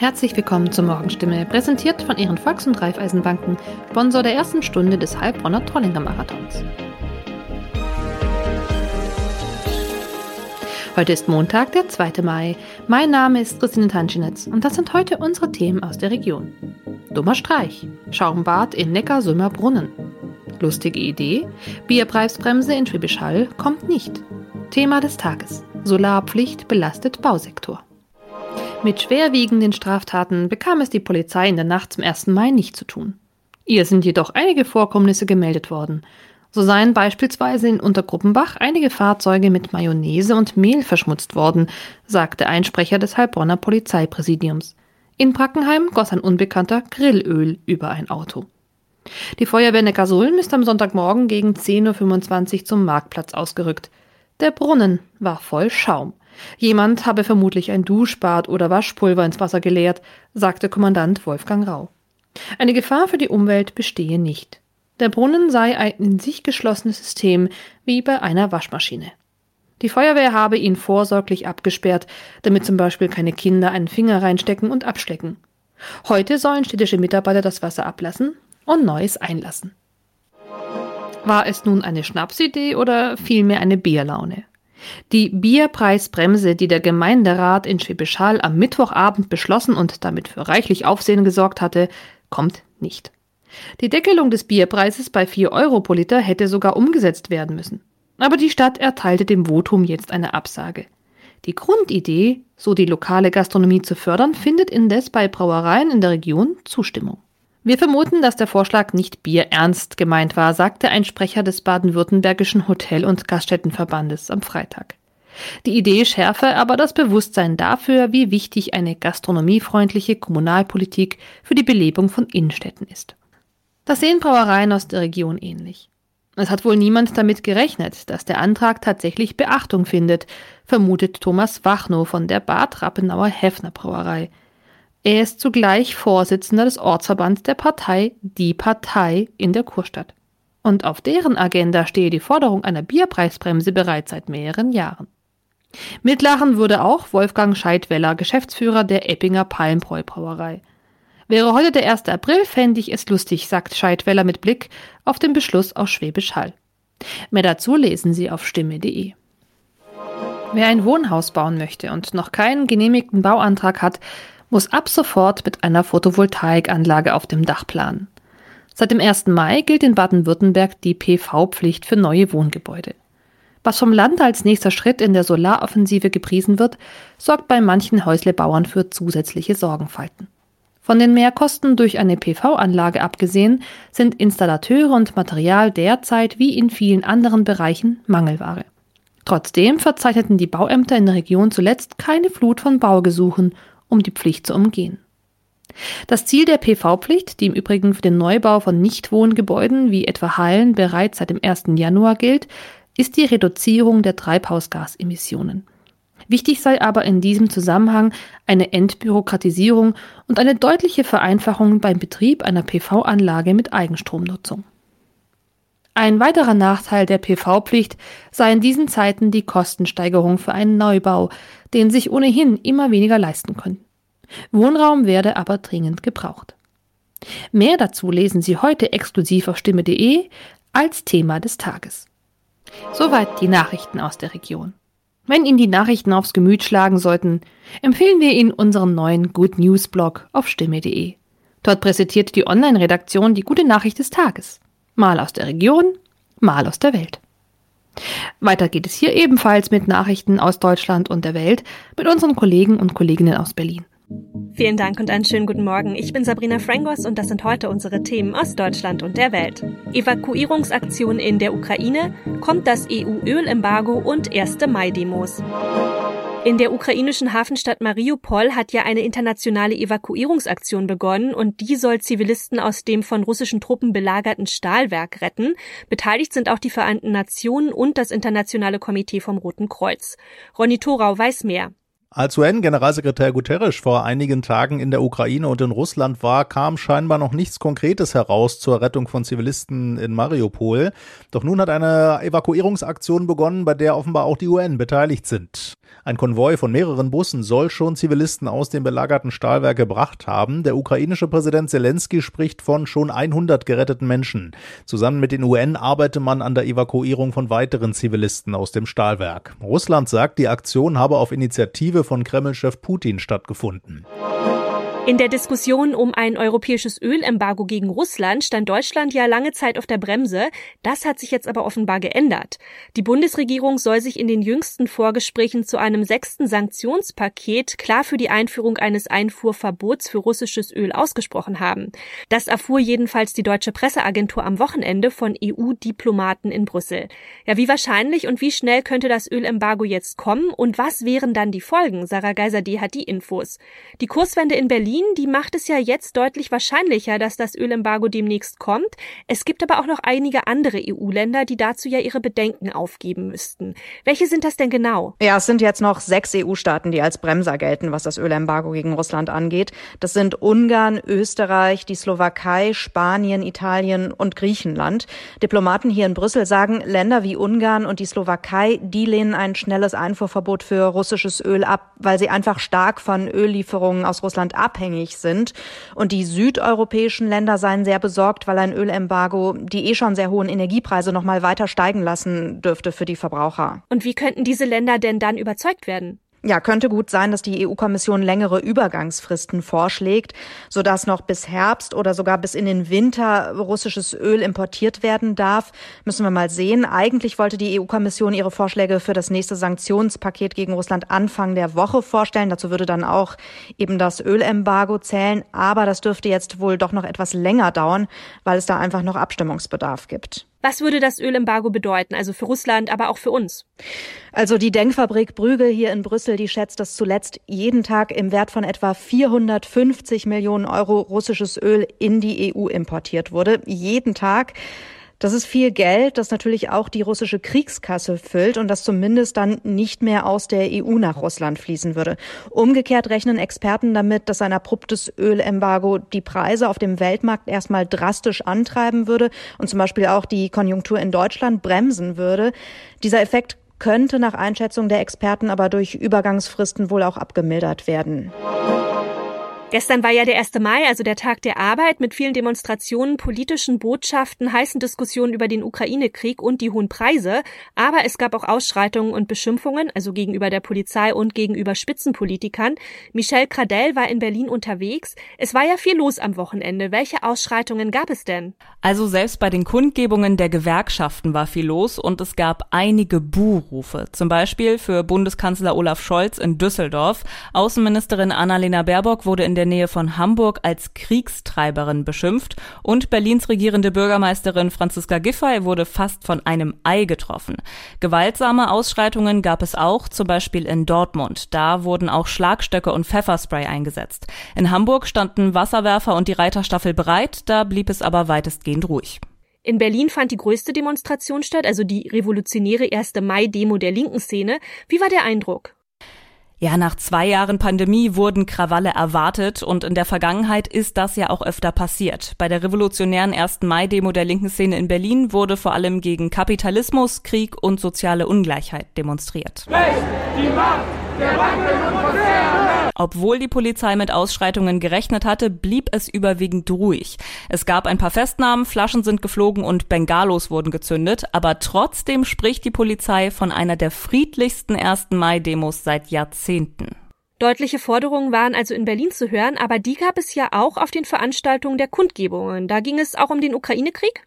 Herzlich willkommen zur Morgenstimme, präsentiert von Ihren Volks- und Raiffeisenbanken, Sponsor der ersten Stunde des Heilbronner Trollinger Marathons. Heute ist Montag, der 2. Mai. Mein Name ist Christine Tanschinetz und das sind heute unsere Themen aus der Region. Dummer Streich, Schaumbad in Neckarsulmer Brunnen. Lustige Idee, Bierpreisbremse in Schwäbisch Hall kommt nicht. Thema des Tages, Solarpflicht belastet Bausektor. Mit schwerwiegenden Straftaten bekam es die Polizei in der Nacht zum 1. Mai nicht zu tun. Ihr sind jedoch einige Vorkommnisse gemeldet worden. So seien beispielsweise in Untergruppenbach einige Fahrzeuge mit Mayonnaise und Mehl verschmutzt worden, sagte ein Sprecher des Heilbronner Polizeipräsidiums. In Brackenheim goss ein Unbekannter Grillöl über ein Auto. Die Feuerwehr Neckarsulm ist am Sonntagmorgen gegen 10.25 Uhr zum Marktplatz ausgerückt. Der Brunnen war voll Schaum. Jemand habe vermutlich ein Duschbad oder Waschpulver ins Wasser geleert, sagte Kommandant Wolfgang Rau. Eine Gefahr für die Umwelt bestehe nicht. Der Brunnen sei ein in sich geschlossenes System, wie bei einer Waschmaschine. Die Feuerwehr habe ihn vorsorglich abgesperrt, damit zum Beispiel keine Kinder einen Finger reinstecken und abstecken. Heute sollen städtische Mitarbeiter das Wasser ablassen und Neues einlassen. War es nun eine Schnapsidee oder vielmehr eine Bierlaune? Die Bierpreisbremse, die der Gemeinderat in Schwäbisch Hall am Mittwochabend beschlossen und damit für reichlich Aufsehen gesorgt hatte, kommt nicht. Die Deckelung des Bierpreises bei 4 Euro pro Liter hätte sogar umgesetzt werden müssen. Aber die Stadt erteilte dem Votum jetzt eine Absage. Die Grundidee, so die lokale Gastronomie zu fördern, findet indes bei Brauereien in der Region Zustimmung. Wir vermuten, dass der Vorschlag nicht bierernst gemeint war, sagte ein Sprecher des baden-württembergischen Hotel- und Gaststättenverbandes am Freitag. Die Idee schärfe aber das Bewusstsein dafür, wie wichtig eine gastronomiefreundliche Kommunalpolitik für die Belebung von Innenstädten ist. Das sehen Brauereien aus der Region ähnlich. Es hat wohl niemand damit gerechnet, dass der Antrag tatsächlich Beachtung findet, vermutet Thomas Wachnow von der Bad Rappenauer Heffner Brauerei. Er ist zugleich Vorsitzender des Ortsverbands der Partei Die Partei in der Kurstadt. Und auf deren Agenda stehe die Forderung einer Bierpreisbremse bereits seit mehreren Jahren. Mitlachen würde auch Wolfgang Scheidweller, Geschäftsführer der Eppinger Palmbräu Brauerei. Wäre heute der 1. April, fände ich es lustig, sagt Scheidweller mit Blick auf den Beschluss aus Schwäbisch Hall. Mehr dazu lesen Sie auf stimme.de. Wer ein Wohnhaus bauen möchte und noch keinen genehmigten Bauantrag hat, muss ab sofort mit einer Photovoltaikanlage auf dem Dach planen. Seit dem 1. Mai gilt in Baden-Württemberg die PV-Pflicht für neue Wohngebäude. Was vom Land als nächster Schritt in der Solaroffensive gepriesen wird, sorgt bei manchen Häuslebauern für zusätzliche Sorgenfalten. Von den Mehrkosten durch eine PV-Anlage abgesehen, sind Installateure und Material derzeit wie in vielen anderen Bereichen Mangelware. Trotzdem verzeichneten die Bauämter in der Region zuletzt keine Flut von Baugesuchen, um die Pflicht zu umgehen. Das Ziel der PV-Pflicht, die im Übrigen für den Neubau von Nichtwohngebäuden wie etwa Hallen bereits seit dem 1. Januar gilt, ist die Reduzierung der Treibhausgasemissionen. Wichtig sei aber in diesem Zusammenhang eine Entbürokratisierung und eine deutliche Vereinfachung beim Betrieb einer PV-Anlage mit Eigenstromnutzung. Ein weiterer Nachteil der PV-Pflicht sei in diesen Zeiten die Kostensteigerung für einen Neubau, den sich ohnehin immer weniger leisten können. Wohnraum werde aber dringend gebraucht. Mehr dazu lesen Sie heute exklusiv auf stimme.de als Thema des Tages. Soweit die Nachrichten aus der Region. Wenn Ihnen die Nachrichten aufs Gemüt schlagen sollten, empfehlen wir Ihnen unseren neuen Good News Blog auf stimme.de. Dort präsentiert die Online-Redaktion die gute Nachricht des Tages. Mal aus der Region, mal aus der Welt. Weiter geht es hier ebenfalls mit Nachrichten aus Deutschland und der Welt mit unseren Kollegen und Kolleginnen aus Berlin. Vielen Dank und einen schönen guten Morgen. Ich bin Sabrina Frangos und das sind heute unsere Themen aus Deutschland und der Welt. Evakuierungsaktion in der Ukraine, kommt das EU-Ölembargo und erste Mai-Demos. In der ukrainischen Hafenstadt Mariupol hat ja eine internationale Evakuierungsaktion begonnen und die soll Zivilisten aus dem von russischen Truppen belagerten Stahlwerk retten. Beteiligt sind auch die Vereinten Nationen und das Internationale Komitee vom Roten Kreuz. Ronny Thorau weiß mehr. Als UN-Generalsekretär Guterres vor einigen Tagen in der Ukraine und in Russland war, kam scheinbar noch nichts Konkretes heraus zur Rettung von Zivilisten in Mariupol. Doch nun hat eine Evakuierungsaktion begonnen, bei der offenbar auch die UN beteiligt sind. Ein Konvoi von mehreren Bussen soll schon Zivilisten aus dem belagerten Stahlwerk gebracht haben. Der ukrainische Präsident Zelensky spricht von schon 100 geretteten Menschen. Zusammen mit den UN arbeite man an der Evakuierung von weiteren Zivilisten aus dem Stahlwerk. Russland sagt, die Aktion habe auf Initiative von Kremlchef Putin stattgefunden. In der Diskussion um ein europäisches Ölembargo gegen Russland stand Deutschland ja lange Zeit auf der Bremse. Das hat sich jetzt aber offenbar geändert. Die Bundesregierung soll sich in den jüngsten Vorgesprächen zu einem sechsten Sanktionspaket klar für die Einführung eines Einfuhrverbots für russisches Öl ausgesprochen haben. Das erfuhr jedenfalls die deutsche Presseagentur am Wochenende von EU-Diplomaten in Brüssel. Ja, wie wahrscheinlich und wie schnell könnte das Ölembargo jetzt kommen und was wären dann die Folgen? Sarah Geiser, die hat die Infos. Die Kurswende in Berlin Berlin, die macht es ja jetzt deutlich wahrscheinlicher, dass das Ölembargo demnächst kommt. Es gibt aber auch noch einige andere EU-Länder, die dazu ja ihre Bedenken aufgeben müssten. Welche sind das denn genau? Ja, es sind jetzt noch sechs EU-Staaten, die als Bremser gelten, was das Ölembargo gegen Russland angeht. Das sind Ungarn, Österreich, die Slowakei, Spanien, Italien und Griechenland. Diplomaten hier in Brüssel sagen, Länder wie Ungarn und die Slowakei, die lehnen ein schnelles Einfuhrverbot für russisches Öl ab, weil sie einfach stark von Öllieferungen aus Russland abhängen abhängig sind. Und die südeuropäischen Länder seien sehr besorgt, weil ein Ölembargo die eh schon sehr hohen Energiepreise noch mal weiter steigen lassen dürfte für die Verbraucher. Und wie könnten diese Länder denn dann überzeugt werden? Ja, könnte gut sein, dass die EU-Kommission längere Übergangsfristen vorschlägt, sodass noch bis Herbst oder sogar bis in den Winter russisches Öl importiert werden darf. Müssen wir mal sehen. Eigentlich wollte die EU-Kommission ihre Vorschläge für das nächste Sanktionspaket gegen Russland Anfang der Woche vorstellen. Dazu würde dann auch eben das Ölembargo zählen. Aber das dürfte jetzt wohl doch noch etwas länger dauern, weil es da einfach noch Abstimmungsbedarf gibt. Was würde das Ölembargo bedeuten, also für Russland, aber auch für uns? Also die Denkfabrik Brügel hier in Brüssel, die schätzt, dass zuletzt jeden Tag im Wert von etwa 450 Millionen Euro russisches Öl in die EU importiert wurde. Jeden Tag. Das ist viel Geld, das natürlich auch die russische Kriegskasse füllt und das zumindest dann nicht mehr aus der EU nach Russland fließen würde. Umgekehrt rechnen Experten damit, dass ein abruptes Ölembargo die Preise auf dem Weltmarkt erstmal drastisch antreiben würde und zum Beispiel auch die Konjunktur in Deutschland bremsen würde. Dieser Effekt könnte nach Einschätzung der Experten aber durch Übergangsfristen wohl auch abgemildert werden. Gestern war ja der 1. Mai, also der Tag der Arbeit, mit vielen Demonstrationen, politischen Botschaften, heißen Diskussionen über den Ukraine-Krieg und die hohen Preise. Aber es gab auch Ausschreitungen und Beschimpfungen, also gegenüber der Polizei und gegenüber Spitzenpolitikern. Michel Cradell war in Berlin unterwegs. Es war ja viel los am Wochenende. Welche Ausschreitungen gab es denn? Also selbst bei den Kundgebungen der Gewerkschaften war viel los und es gab einige Buhrufe. Zum Beispiel für Bundeskanzler Olaf Scholz in Düsseldorf. Außenministerin Annalena Baerbock wurde in der Nähe von Hamburg als Kriegstreiberin beschimpft und Berlins regierende Bürgermeisterin Franziska Giffey wurde fast von einem Ei getroffen. Gewaltsame Ausschreitungen gab es auch, zum Beispiel in Dortmund. Da wurden auch Schlagstöcke und Pfefferspray eingesetzt. In Hamburg standen Wasserwerfer und die Reiterstaffel bereit, da blieb es aber weitestgehend ruhig. In Berlin fand die größte Demonstration statt, also die revolutionäre 1. Mai-Demo der linken Szene. Wie war der Eindruck? Ja, nach zwei Jahren Pandemie wurden Krawalle erwartet und in der Vergangenheit ist das ja auch öfter passiert. Bei der revolutionären 1. Mai-Demo der linken Szene in Berlin wurde vor allem gegen Kapitalismus, Krieg und soziale Ungleichheit demonstriert. Recht, die Macht der! Obwohl die Polizei mit Ausschreitungen gerechnet hatte, blieb es überwiegend ruhig. Es gab ein paar Festnahmen, Flaschen sind geflogen und Bengalos wurden gezündet, aber trotzdem spricht die Polizei von einer der friedlichsten 1. Mai-Demos seit Jahrzehnten. Deutliche Forderungen waren also in Berlin zu hören, aber die gab es ja auch auf den Veranstaltungen der Kundgebungen. Da ging es auch um den Ukraine-Krieg?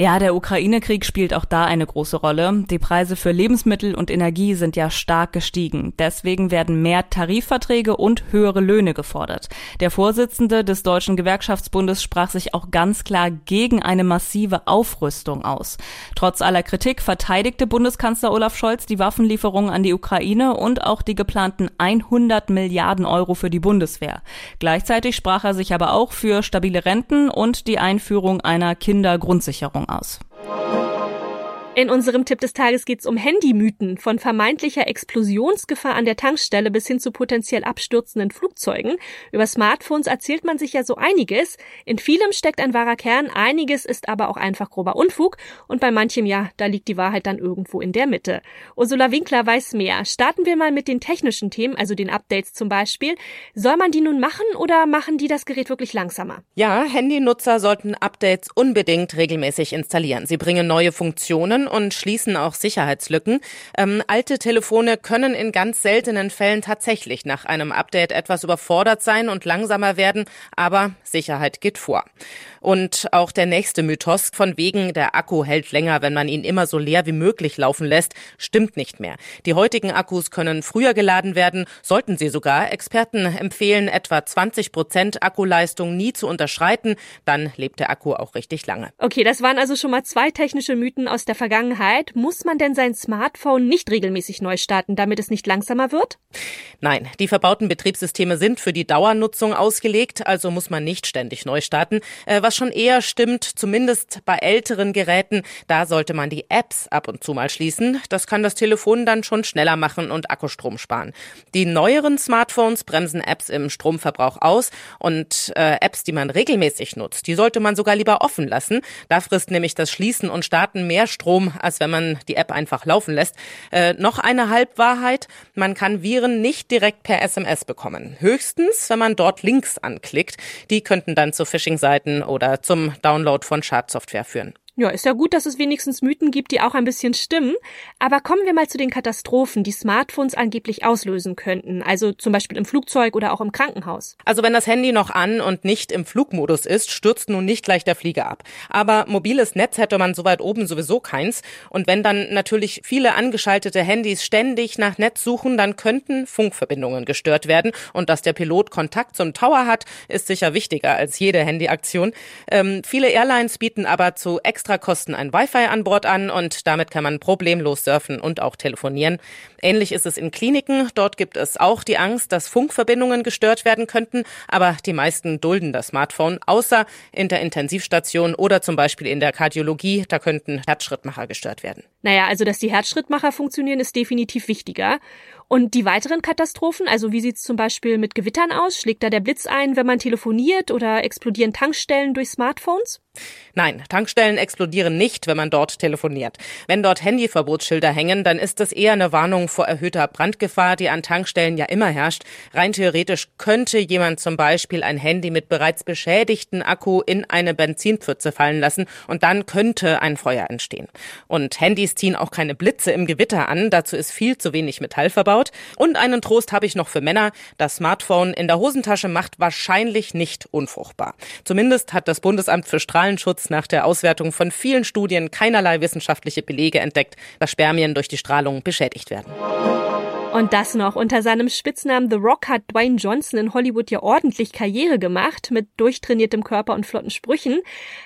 Ja, der Ukraine-Krieg spielt auch da eine große Rolle. Die Preise für Lebensmittel und Energie sind ja stark gestiegen. Deswegen werden mehr Tarifverträge und höhere Löhne gefordert. Der Vorsitzende des Deutschen Gewerkschaftsbundes sprach sich auch ganz klar gegen eine massive Aufrüstung aus. Trotz aller Kritik verteidigte Bundeskanzler Olaf Scholz die Waffenlieferungen an die Ukraine und auch die geplanten 100 Milliarden Euro für die Bundeswehr. Gleichzeitig sprach er sich aber auch für stabile Renten und die Einführung einer Kindergrundsicherung aus. In unserem Tipp des Tages geht es um Handymythen, von vermeintlicher Explosionsgefahr an der Tankstelle bis hin zu potenziell abstürzenden Flugzeugen. Über Smartphones erzählt man sich ja so einiges. In vielem steckt ein wahrer Kern, einiges ist aber auch einfach grober Unfug und bei manchem ja, da liegt die Wahrheit dann irgendwo in der Mitte. Ursula Winkler weiß mehr. Starten wir mal mit den technischen Themen, also den Updates zum Beispiel. Soll man die nun machen oder machen die das Gerät wirklich langsamer? Ja, Handynutzer sollten Updates unbedingt regelmäßig installieren. Sie bringen neue Funktionen Funktionen und schließen auch Sicherheitslücken. Ähm, alte Telefone können in ganz seltenen Fällen tatsächlich nach einem Update etwas überfordert sein und langsamer werden, aber Sicherheit geht vor. Und auch der nächste Mythos von wegen, der Akku hält länger, wenn man ihn immer so leer wie möglich laufen lässt, stimmt nicht mehr. Die heutigen Akkus können früher geladen werden, sollten sie sogar. Experten empfehlen etwa 20 Prozent Akkuleistung nie zu unterschreiten, dann lebt der Akku auch richtig lange. Okay, das waren also schon mal zwei technische Mythen aus der Vergangenheit. Muss man denn sein Smartphone nicht regelmäßig neu starten, damit es nicht langsamer wird? Nein, die verbauten Betriebssysteme sind für die Dauernutzung ausgelegt, also muss man nicht ständig neu starten. Äh, was schon eher stimmt, zumindest bei älteren Geräten, da sollte man die Apps ab und zu mal schließen. Das kann das Telefon dann schon schneller machen und Akkustrom sparen. Die neueren Smartphones bremsen Apps im Stromverbrauch aus und äh, Apps, die man regelmäßig nutzt, die sollte man sogar lieber offen lassen. Da frisst nämlich das Schließen und Starten mehr Strom, als wenn man die App einfach laufen lässt. Äh, noch eine Halbwahrheit, man kann Viren nicht direkt per SMS bekommen. Höchstens, wenn man dort Links anklickt. Die könnten dann zu Phishing-Seiten oder zum Download von Schadsoftware führen. Ja, ist ja gut, dass es wenigstens Mythen gibt, die auch ein bisschen stimmen. Aber kommen wir mal zu den Katastrophen, die Smartphones angeblich auslösen könnten. Also zum Beispiel im Flugzeug oder auch im Krankenhaus. Also wenn das Handy noch an und nicht im Flugmodus ist, stürzt nun nicht gleich der Flieger ab. Aber mobiles Netz hätte man so weit oben sowieso keins. Und wenn dann natürlich viele angeschaltete Handys ständig nach Netz suchen, dann könnten Funkverbindungen gestört werden. Und dass der Pilot Kontakt zum Tower hat, ist sicher wichtiger als jede Handyaktion. Ähm, viele Airlines bieten aber zu extra Kosten ein Wi-Fi an Bord an und damit kann man problemlos surfen und auch telefonieren. Ähnlich ist es in Kliniken. Dort gibt es auch die Angst, dass Funkverbindungen gestört werden könnten, aber die meisten dulden das Smartphone, außer in der Intensivstation oder zum Beispiel in der Kardiologie. Da könnten Herzschrittmacher gestört werden. Naja, also dass die Herzschrittmacher funktionieren, ist definitiv wichtiger. Und die weiteren Katastrophen, also wie sieht's zum Beispiel mit Gewittern aus? Schlägt da der Blitz ein, wenn man telefoniert oder explodieren Tankstellen durch Smartphones? Nein, Tankstellen explodieren nicht, wenn man dort telefoniert. Wenn dort Handyverbotsschilder hängen, dann ist das eher eine Warnung vor erhöhter Brandgefahr, die an Tankstellen ja immer herrscht. Rein theoretisch könnte jemand zum Beispiel ein Handy mit bereits beschädigten Akku in eine Benzinpfütze fallen lassen und dann könnte ein Feuer entstehen. Und Handys ziehen auch keine Blitze im Gewitter an, dazu ist viel zu wenig Metall verbaut. Und einen Trost habe ich noch für Männer. Das Smartphone in der Hosentasche macht wahrscheinlich nicht unfruchtbar. Zumindest hat das Bundesamt für Strahlenschutz nach der Auswertung von vielen Studien keinerlei wissenschaftliche Belege entdeckt, dass Spermien durch die Strahlung beschädigt werden. Und das noch. Unter seinem Spitznamen The Rock hat Dwayne Johnson in Hollywood ja ordentlich Karriere gemacht. Mit durchtrainiertem Körper und flotten Sprüchen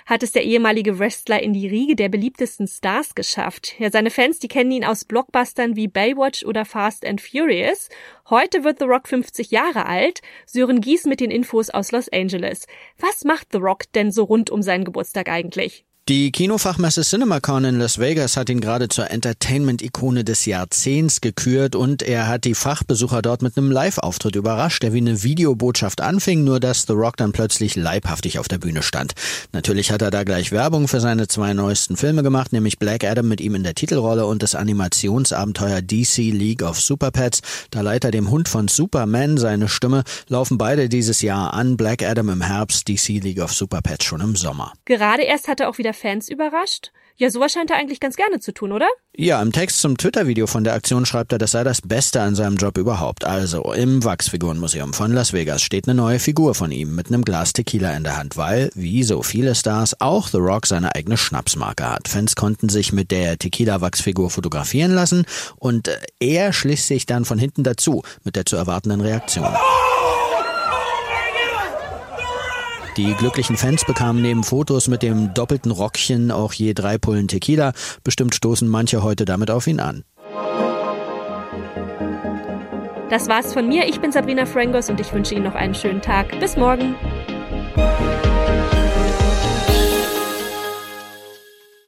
hat es der ehemalige Wrestler in die Riege der beliebtesten Stars geschafft. Ja, seine Fans, die kennen ihn aus Blockbustern wie Baywatch oder Fast and Furious. Heute wird The Rock 50 Jahre alt. Sören Gies mit den Infos aus Los Angeles. Was macht The Rock denn so rund um seinen Geburtstag eigentlich? Die Kinofachmesse CinemaCon in Las Vegas hat ihn gerade zur Entertainment-Ikone des Jahrzehnts gekürt und er hat die Fachbesucher dort mit einem Live-Auftritt überrascht, der wie eine Videobotschaft anfing, nur dass The Rock dann plötzlich leibhaftig auf der Bühne stand. Natürlich hat er da gleich Werbung für seine zwei neuesten Filme gemacht, nämlich Black Adam mit ihm in der Titelrolle und das Animationsabenteuer DC League of Super Pets. Da leiht er dem Hund von Superman seine Stimme, laufen beide dieses Jahr an, Black Adam im Herbst, DC League of Super Pets schon im Sommer. Gerade erst hat er auch wieder Fans überrascht? Ja, sowas scheint er eigentlich ganz gerne zu tun, oder? Ja, im Text zum Twitter-Video von der Aktion schreibt er, das sei das Beste an seinem Job überhaupt. Also, im Wachsfigurenmuseum von Las Vegas steht eine neue Figur von ihm mit einem Glas Tequila in der Hand, weil, wie so viele Stars, auch The Rock seine eigene Schnapsmarke hat. Fans konnten sich mit der Tequila-Wachsfigur fotografieren lassen und äh, er schließt sich dann von hinten dazu mit der zu erwartenden Reaktion. Die glücklichen Fans bekamen neben Fotos mit dem doppelten Rockchen auch je drei Pullen Tequila. Bestimmt stoßen manche heute damit auf ihn an. Das war's von mir. Ich bin Sabrina Frangos und ich wünsche Ihnen noch einen schönen Tag. Bis morgen.